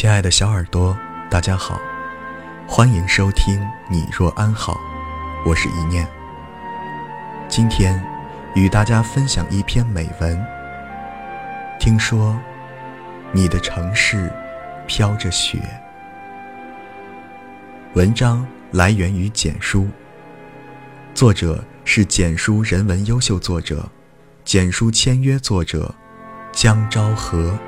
亲爱的小耳朵，大家好，欢迎收听《你若安好》，我是一念。今天与大家分享一篇美文。听说你的城市飘着雪。文章来源于简书，作者是简书人文优秀作者，简书签约作者江昭和。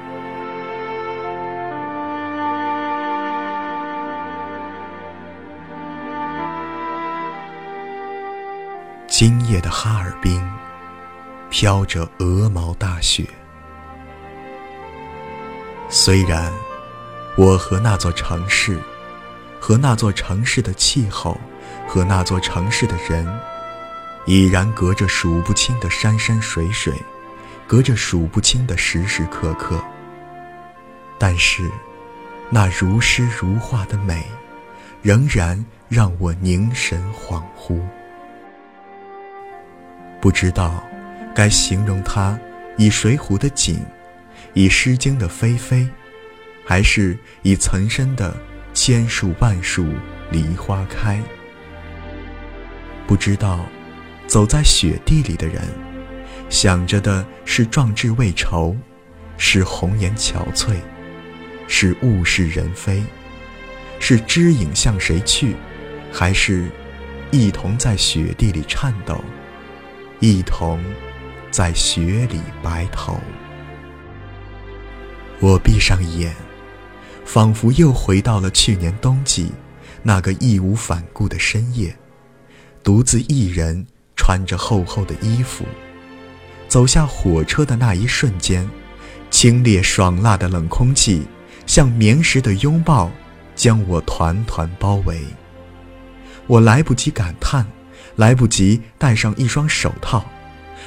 今夜的哈尔滨，飘着鹅毛大雪。虽然我和那座城市，和那座城市的气候，和那座城市的人，已然隔着数不清的山山水水，隔着数不清的时时刻刻，但是，那如诗如画的美，仍然让我凝神恍惚。不知道该形容它以《水浒》的景，以《诗经》的霏霏，还是以岑参的千树万树梨花开。不知道走在雪地里的人，想着的是壮志未酬，是红颜憔悴，是物是人非，是知影向谁去，还是一同在雪地里颤抖。一同在雪里白头。我闭上眼，仿佛又回到了去年冬季那个义无反顾的深夜，独自一人穿着厚厚的衣服，走下火车的那一瞬间，清冽爽辣的冷空气像棉实的拥抱，将我团团包围。我来不及感叹。来不及戴上一双手套，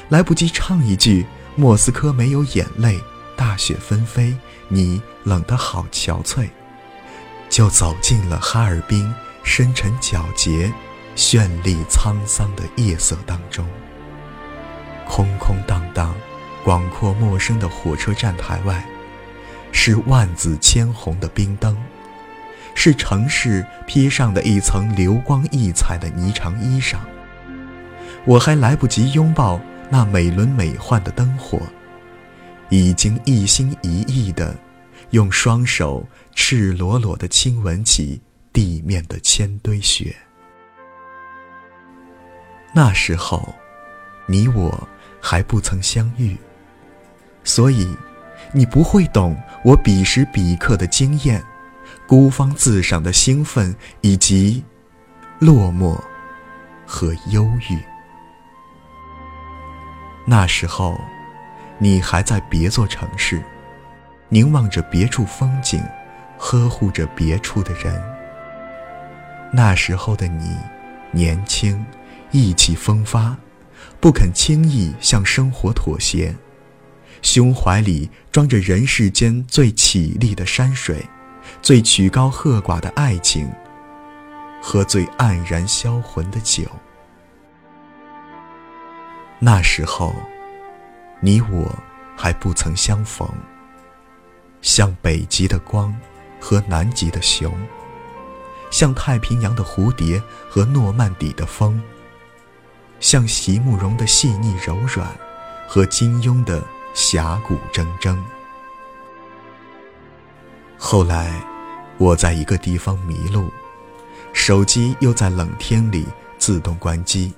来不及唱一句“莫斯科没有眼泪，大雪纷飞，你冷得好憔悴”，就走进了哈尔滨深沉皎洁、绚丽沧桑的夜色当中。空空荡荡、广阔陌生的火车站台外，是万紫千红的冰灯，是城市披上的一层流光溢彩的霓裳衣裳。我还来不及拥抱那美轮美奂的灯火，已经一心一意地用双手赤裸裸地亲吻起地面的千堆雪。那时候，你我还不曾相遇，所以你不会懂我彼时彼刻的惊艳、孤芳自赏的兴奋，以及落寞和忧郁。那时候，你还在别座城市，凝望着别处风景，呵护着别处的人。那时候的你，年轻，意气风发，不肯轻易向生活妥协，胸怀里装着人世间最绮丽的山水，最曲高和寡的爱情，和最黯然销魂的酒。那时候，你我还不曾相逢。像北极的光和南极的熊，像太平洋的蝴蝶和诺曼底的风，像席慕容的细腻柔软和金庸的侠骨铮铮。后来，我在一个地方迷路，手机又在冷天里自动关机。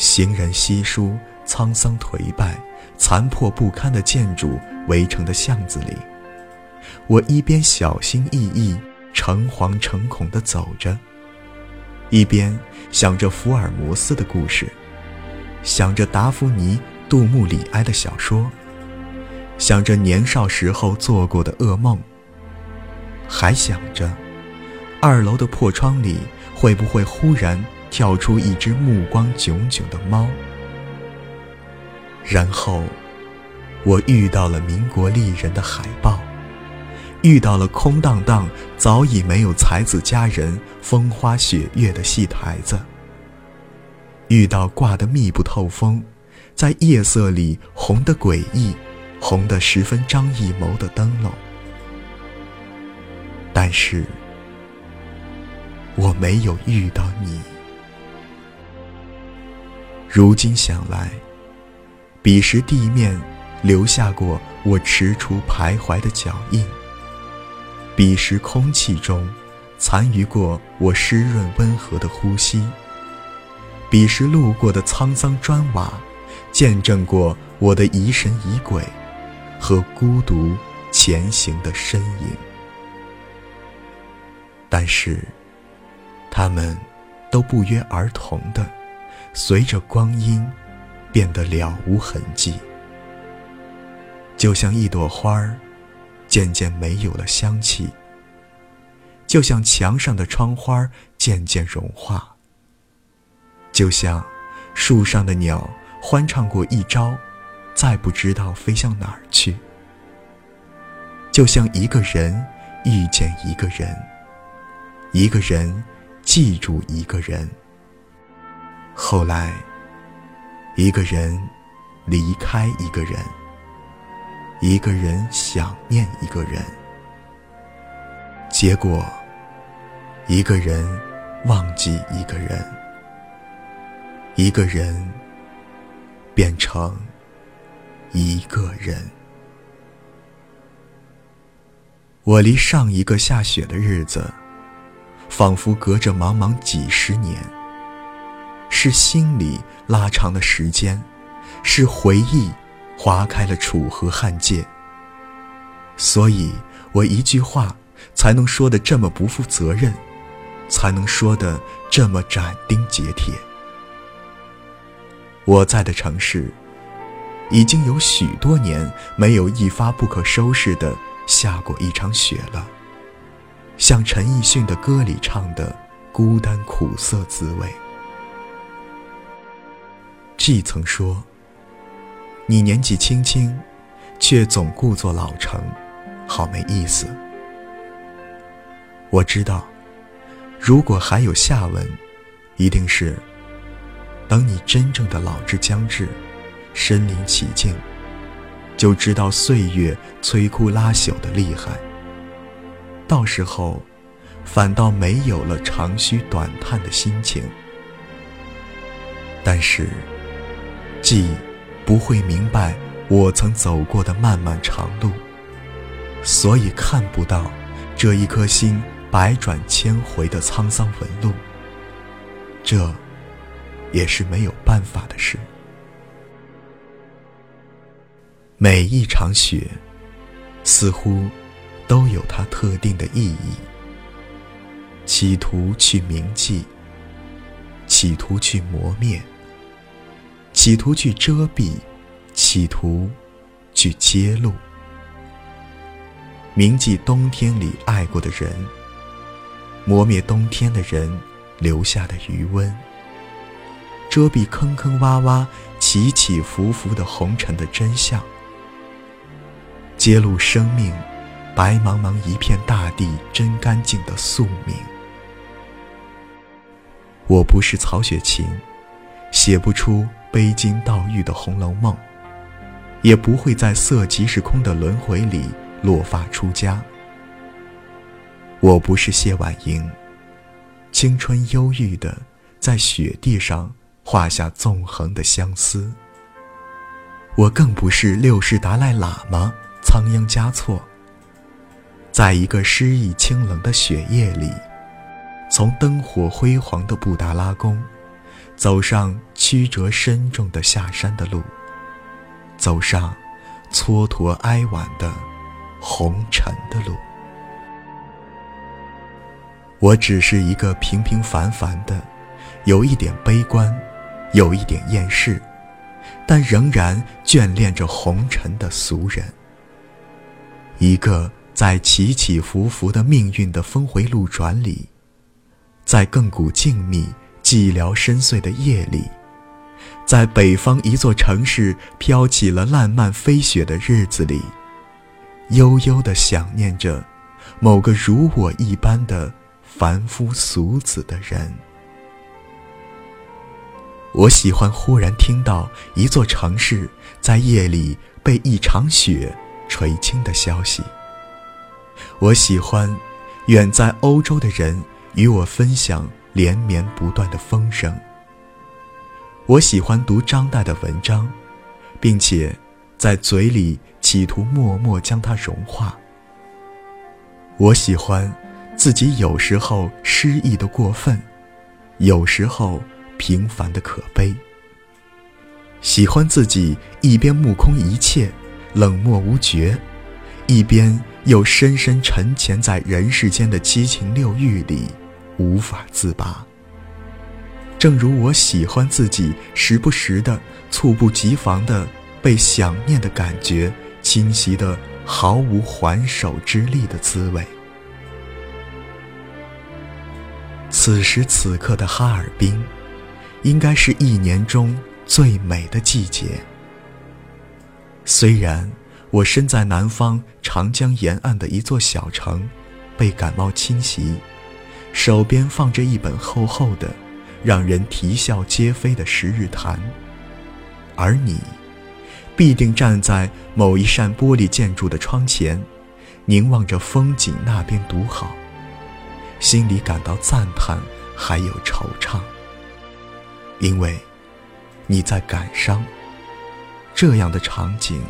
行人稀疏、沧桑颓败、残破不堪的建筑围成的巷子里，我一边小心翼翼、诚惶诚恐地走着，一边想着福尔摩斯的故事，想着达芙妮、杜牧、里埃的小说，想着年少时候做过的噩梦，还想着二楼的破窗里会不会忽然。跳出一只目光炯炯的猫，然后我遇到了民国丽人的海报，遇到了空荡荡、早已没有才子佳人、风花雪月的戏台子，遇到挂得密不透风、在夜色里红得诡异、红得十分张艺谋的灯笼，但是，我没有遇到你。如今想来，彼时地面留下过我踟蹰徘徊的脚印，彼时空气中残余过我湿润温和的呼吸，彼时路过的沧桑砖瓦，见证过我的疑神疑鬼和孤独前行的身影。但是，他们都不约而同的，随着光阴变得了无痕迹，就像一朵花儿渐渐没有了香气，就像墙上的窗花渐渐融化，就像树上的鸟欢唱过一朝，再不知道飞向哪儿去，就像一个人遇见一个人。一个人记住一个人，后来，一个人离开一个人，一个人想念一个人，结果，一个人忘记一个人，一个人变成一个人。我离上一个下雪的日子。仿佛隔着茫茫几十年，是心里拉长了时间，是回忆划开了楚河汉界。所以我一句话才能说的这么不负责任，才能说的这么斩钉截铁。我在的城市，已经有许多年没有一发不可收拾的下过一场雪了。像陈奕迅的歌里唱的“孤单苦涩滋味”。G 曾说：“你年纪轻轻，却总故作老成，好没意思。”我知道，如果还有下文，一定是等你真正的老之将至，身临其境，就知道岁月摧枯拉朽的厉害。到时候，反倒没有了长吁短叹的心情。但是，既不会明白我曾走过的漫漫长路，所以看不到这一颗心百转千回的沧桑纹路。这，也是没有办法的事。每一场雪，似乎。都有它特定的意义，企图去铭记，企图去磨灭，企图去遮蔽，企图去揭露。铭记冬天里爱过的人，磨灭冬天的人留下的余温，遮蔽坑坑洼洼、起起伏伏的红尘的真相，揭露生命。白茫茫一片大地，真干净的宿命。我不是曹雪芹，写不出悲金悼玉的《红楼梦》，也不会在色即是空的轮回里落发出家。我不是谢婉莹，青春忧郁的在雪地上画下纵横的相思。我更不是六世达赖喇嘛，仓央嘉措。在一个诗意清冷的雪夜里，从灯火辉煌的布达拉宫，走上曲折深重的下山的路，走上蹉跎哀婉的红尘的路。我只是一个平平凡凡的，有一点悲观，有一点厌世，但仍然眷恋着红尘的俗人。一个。在起起伏伏的命运的峰回路转里，在亘古静谧、寂寥深邃的夜里，在北方一座城市飘起了烂漫飞雪的日子里，悠悠地想念着某个如我一般的凡夫俗子的人。我喜欢忽然听到一座城市在夜里被一场雪垂青的消息。我喜欢，远在欧洲的人与我分享连绵不断的风声。我喜欢读张岱的文章，并且在嘴里企图默默将它融化。我喜欢自己有时候失意的过分，有时候平凡的可悲。喜欢自己一边目空一切、冷漠无觉，一边又深深沉潜在人世间的七情六欲里，无法自拔。正如我喜欢自己时不时的、猝不及防的被想念的感觉侵袭的毫无还手之力的滋味。此时此刻的哈尔滨，应该是一年中最美的季节。虽然我身在南方长江沿岸的一座小城，被感冒侵袭，手边放着一本厚厚的。让人啼笑皆非的《十日谈》，而你，必定站在某一扇玻璃建筑的窗前，凝望着风景那边独好，心里感到赞叹，还有惆怅。因为，你在感伤。这样的场景，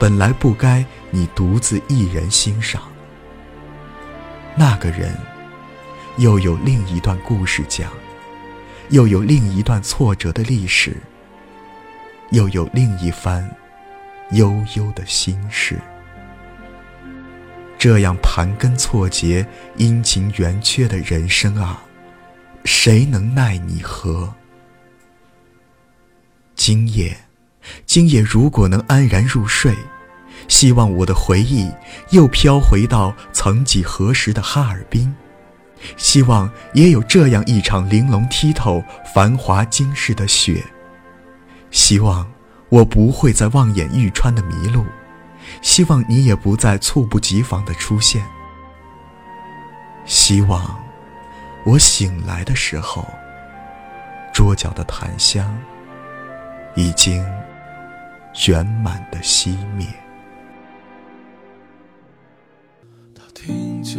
本来不该你独自一人欣赏。那个人，又有另一段故事讲。又有另一段挫折的历史，又有另一番悠悠的心事。这样盘根错节、阴晴圆缺的人生啊，谁能奈你何？今夜，今夜如果能安然入睡，希望我的回忆又飘回到曾几何时的哈尔滨。希望也有这样一场玲珑剔透、繁华惊世的雪。希望我不会再望眼欲穿的迷路，希望你也不再猝不及防的出现。希望我醒来的时候，桌角的檀香已经圆满的熄灭。他听见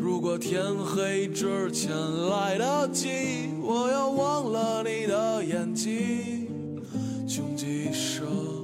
如果天黑之前来得及，我要忘了你的眼睛，穷极一生。